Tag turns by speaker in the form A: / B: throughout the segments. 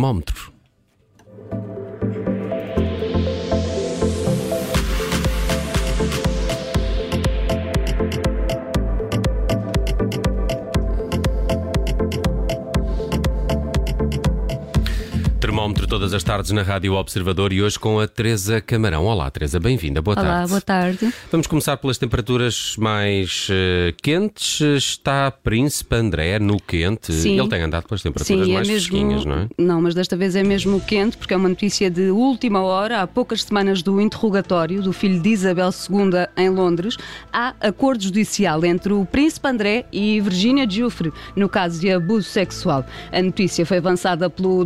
A: termómetro. Termómetro todas as tardes na Rádio Observador e hoje com a Teresa Camarão. Olá, Teresa, bem-vinda. Boa
B: Olá,
A: tarde.
B: boa tarde.
A: Vamos começar pelas temperaturas mais eh, quentes. Está Príncipe André no quente.
B: Sim.
A: Ele tem andado pelas temperaturas
B: Sim, é
A: mais
B: mesmo.
A: fresquinhas, não é?
B: Não, mas desta vez é mesmo quente, porque é uma notícia de última hora, há poucas semanas do interrogatório do filho de Isabel II em Londres. Há acordo judicial entre o Príncipe André e Virginia Giuffre, no caso de abuso sexual. A notícia foi avançada pelo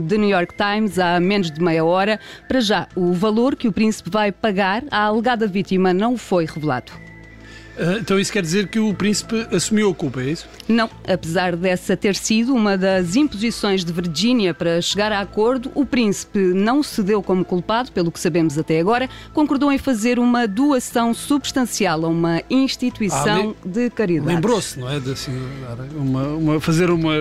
B: de- The New York Times há menos de meia hora. Para já, o valor que o príncipe vai pagar à alegada vítima não foi revelado.
C: Ah, Então isso quer dizer que o príncipe assumiu a culpa, é isso?
B: Não, apesar dessa ter sido uma das imposições de Virgínia para chegar a acordo, o príncipe não se deu como culpado, pelo que sabemos até agora, concordou em fazer uma doação substancial a uma instituição
C: Ah,
B: de caridade.
C: Lembrou-se, não é? De assim, uma, uma- fazer uma.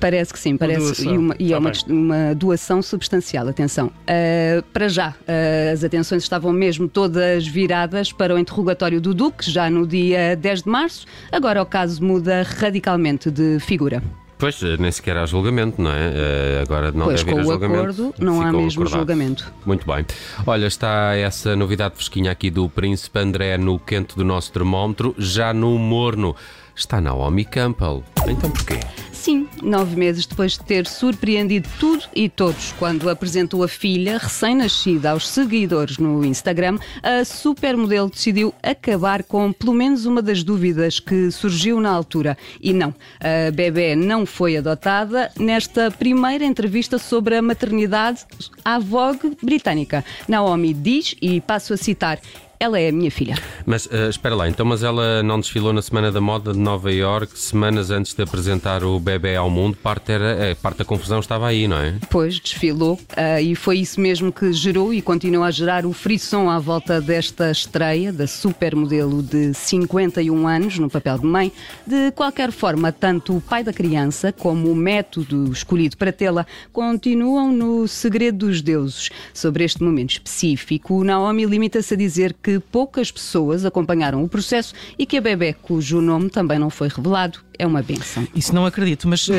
B: Parece que sim, parece.
C: doação.
B: E, uma, e é
C: Tá
B: uma, uma doação substancial, atenção. Ah, para já, ah, as atenções estavam mesmo todas viradas para o interrogatório do Duque, já no dia 10 de março. Agora o caso muda radicalmente de figura.
A: Pois, eh, nem sequer há julgamento, não é? Eh, Agora não
B: pois
A: deve
B: com
A: ir
B: o
A: julgamento.
B: acordo não há mesmo
A: acordado.
B: julgamento.
A: Muito bem. Olha, está essa novidade fresquinha aqui do Príncipe André no quente do nosso termómetro, já no morno. Está Naomi Campbell. Então porquê?
B: Sim, nove meses depois de ter surpreendido tudo e todos quando apresentou a filha recém-nascida aos seguidores no Instagram, a supermodelo decidiu acabar com pelo menos uma das dúvidas que surgiu na altura. E não, a bebê não foi adotada nesta primeira entrevista sobre a maternidade à Vogue britânica. Naomi diz, e passo a citar, ela é a minha filha.
A: Mas eh, espera lá, então, mas ela não desfilou na Semana da Moda de Nova York semanas antes de apresentar o bebê ao mundo? Parte, era, eh, parte da confusão estava aí, não é?
B: Depois desfilou ah, e foi isso mesmo que gerou e continua a gerar o frisson à volta desta estreia da supermodelo de 51 anos no papel de mãe. De qualquer forma, tanto o pai da criança como o método escolhido para tê-la continuam no segredo dos deuses. Sobre este momento específico, Naomi limita-se a dizer que poucas pessoas acompanharam o processo e que a bebê, cujo nome também não foi revelado, é uma benção.
D: Isso não acredito, mas eh,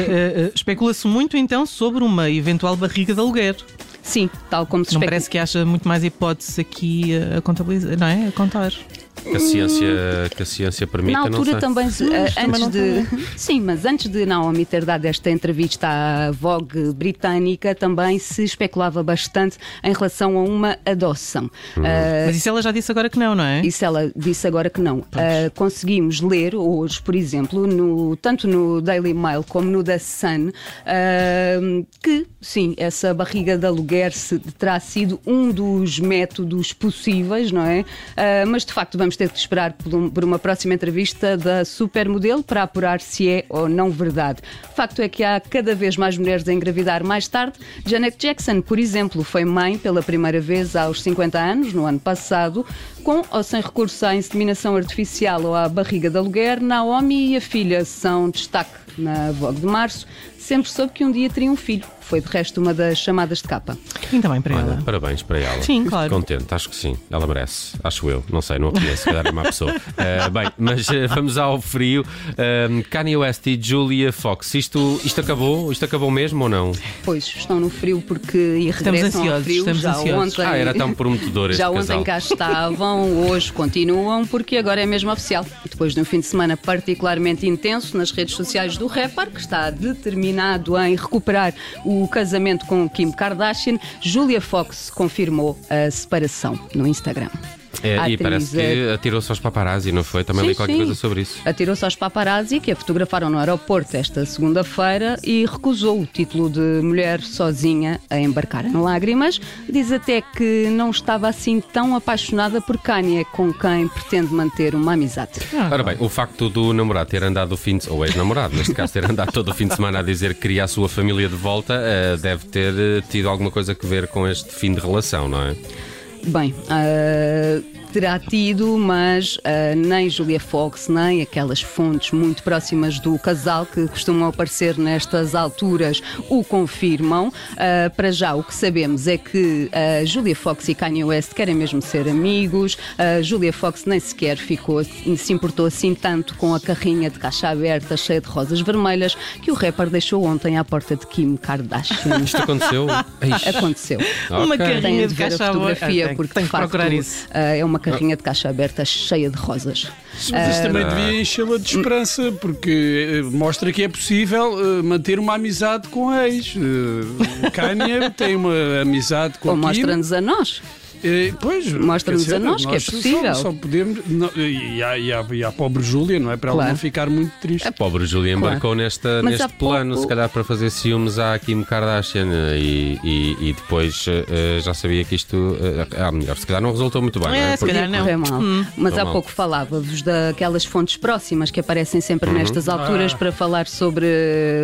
D: eh, especula-se muito então sobre uma eventual barriga de aluguer.
B: Sim, tal como se
D: Não
B: especula-
D: parece que acha muito mais hipóteses aqui a contabilizar, não é? A contar.
A: Que a ciência, que a ciência permita,
B: Na altura também, eh,
D: também
B: antes
D: não
B: de. Sim, mas antes de Naomi ter dado esta entrevista à Vogue britânica, também se especulava bastante em relação a uma adoção. Eh,
D: Mas isso ela já disse agora que não, não é?
B: isso ela disse agora que não. Ah, conseguimos ler hoje, por exemplo, no- tanto no Daily Mail como no The Sun, ah, que sim, essa barriga de aluguer se- terá sido um dos métodos possíveis, não é? Mas de facto vamos ter que esperar por, por uma próxima entrevista da supermodelo para apurar se é ou não verdade. Facto é que há cada vez mais mulheres a engravidar mais tarde. Janet Jackson, por exemplo, foi mãe pela primeira vez aos 50 anos, no ano passado, com ou sem recurso à inseminação artificial ou à barriga de aluguer. Naomi e a filha são destaque na Vogue de Março. Sempre soube que um dia teria um filho. Foi de resto uma das chamadas de capa.
D: Ainda bem para
A: Olha,
D: ela.
A: parabéns para ela.
D: Sim, claro.
A: Contente, acho que sim. Ela merece. Acho eu. Não sei, não a conheço. Se calhar é má pessoa. Eh, bem, mas eh, vamos ao frio. Um, Kanye West e Julia Fox. Isto, isto acabou? Isto acabou mesmo ou não?
B: Pois, estão no frio porque e regressam ao
D: ansiosos,
B: frio.
D: estamos
B: já
D: ansiosos.
B: ontem,
A: Ah, era tão prometedor este
B: Já ontem
A: casal.
B: cá estavam, hoje continuam, porque agora é mesmo oficial. Depois de um fim de semana particularmente intenso nas redes sociais do rapper, que está determinado em recuperar o casamento com Kim Kardashian, Julia Fox confirmou a separação no Instagram.
A: É,
B: A
A: e
B: atriz,
A: parece que atirou-se aos paparazzi, não foi? Também
B: Sim,
A: li qualquer
B: sim.
A: coisa sobre isso.
B: Atirou-se aos paparazzi que a fotografaram no aeroporto esta segunda-feira e recusou o título de mulher sozinha a embarcar em lágrimas. Diz até que não estava assim tão apaixonada por Kanye, com quem pretende manter uma amizade.
D: Ah,
A: Ora bem, o facto do namorado ter andado o fim de ou ex-namorado, neste caso, ter andado todo o fim de semana a dizer que queria a sua família de volta, eh, deve ter eh, tido alguma coisa a ver com este fim de relação, não é?
B: Bem, uh, terá tido, mas uh, nem Julia Fox, nem aquelas fontes muito próximas do casal que costumam aparecer nestas alturas o confirmam. Uh, para já, o que sabemos é que Julia Fox e Kanye West querem mesmo ser amigos. Julia Fox nem sequer ficou, se importou assim tanto com a carrinha de caixa aberta cheia de rosas vermelhas que o rapper deixou ontem à porta de Kim Kardashian.
A: Isto aconteceu?
B: Aconteceu.
D: Okay. Uma carrinha de caixa
B: aberta. Porque
D: tem
B: facto,
D: procurar isso.
B: é uma carrinha de caixa aberta cheia de rosas.
C: Mas isso também devia enchê-la de esperança, porque eh, mostra que é possível uh, manter uma amizade com a ex. Uh, Kanye tem uma amizade com
B: Ou
C: a
B: mostra-nos a nós.
C: Eh, pois,
B: Mostra-nos a nós, nós que é possível.
C: Só, só podemos. Não, e, a, e, a, e a pobre Júlia, não é? Para claro. ela não ficar muito triste.
A: A pobre Júlia embarcou claro. nesta, neste plano, pouco... se calhar para fazer ciúmes à Kim Kardashian e, e, e depois uh, já sabia que isto. Uh, melhor, se calhar não resultou muito bem.
D: É,
A: não é?
D: se calhar não.
B: Mal. Hum. Mas há mal. pouco falava-vos daquelas fontes próximas que aparecem sempre uhum. nestas alturas ah. para falar sobre,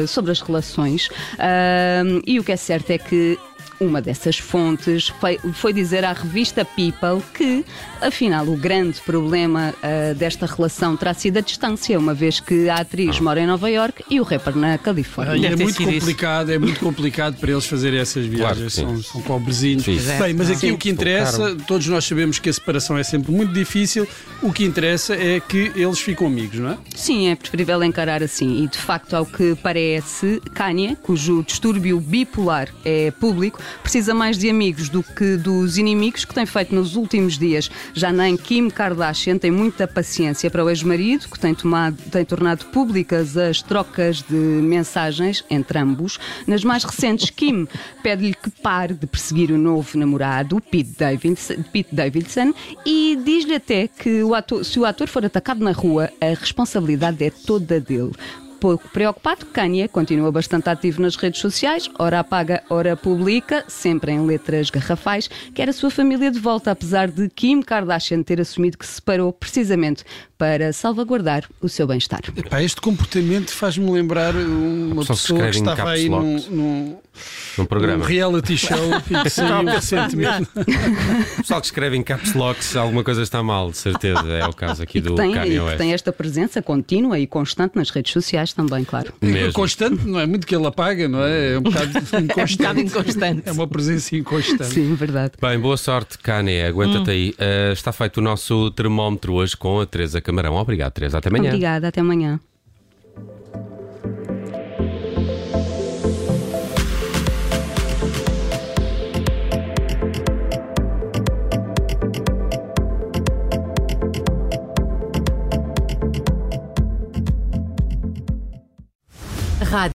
B: sobre as relações. Uh, e o que é certo é que uma dessas fontes foi, foi, dizer à revista People que, afinal, o grande problema uh, desta relação terá sido a distância, uma vez que a atriz ah. mora em Nova York e o rapper na Califórnia.
C: É muito complicado, isso. é muito complicado para eles fazerem essas viagens, claro são, são pobrezinhos. Bem, mas aqui Sim. o que interessa, todos nós sabemos que a separação é sempre muito difícil, o que interessa é que eles ficam amigos, não é?
B: Sim, é preferível encarar assim. E de facto, ao que parece, Kanye, cujo distúrbio bipolar é público, precisa mais de amigos do que dos inimigos que tem feito nos últimos dias. Já nem Kim Kardashian tem muita paciência para o ex-marido, que tem, tomado, tem tornado públicas as trocas de mensagens entre ambos. Nas mais recentes, Kim pede-lhe que pare de perseguir o novo namorado, Pete Davidson, Pete Davidson e diz-lhe até que o ator, se o ator for atacado na rua, a responsabilidade é toda dele pouco preocupado, Kanye continua bastante ativo nas redes sociais, ora apaga, ora publica, sempre em letras garrafais, quer a sua família de volta, apesar de Kim Kardashian ter assumido que se separou precisamente para salvaguardar o seu bem-estar.
C: Este comportamento faz-me lembrar uma pessoa que estava aí num, num,
A: num programa.
C: Um reality show que saiu recentemente.
A: O pessoal que escreve em caps locks, alguma coisa está mal, de certeza. É o caso aqui do
B: tem,
A: Kanye
B: West. tem esta presença contínua e constante nas redes sociais também, claro.
C: Mesmo. Constante, não é muito que ele apaga, não é? É um bocado inconstante. é, um bocado
D: inconstante.
C: é uma presença inconstante.
B: Sim, verdade.
A: Bem, boa sorte, Kanye. Aguenta-te hum. aí. Uh, está feito o nosso termómetro hoje com a Teresa Camarão. Obrigado, Teresa. Até amanhã.
B: Obrigada, até amanhã.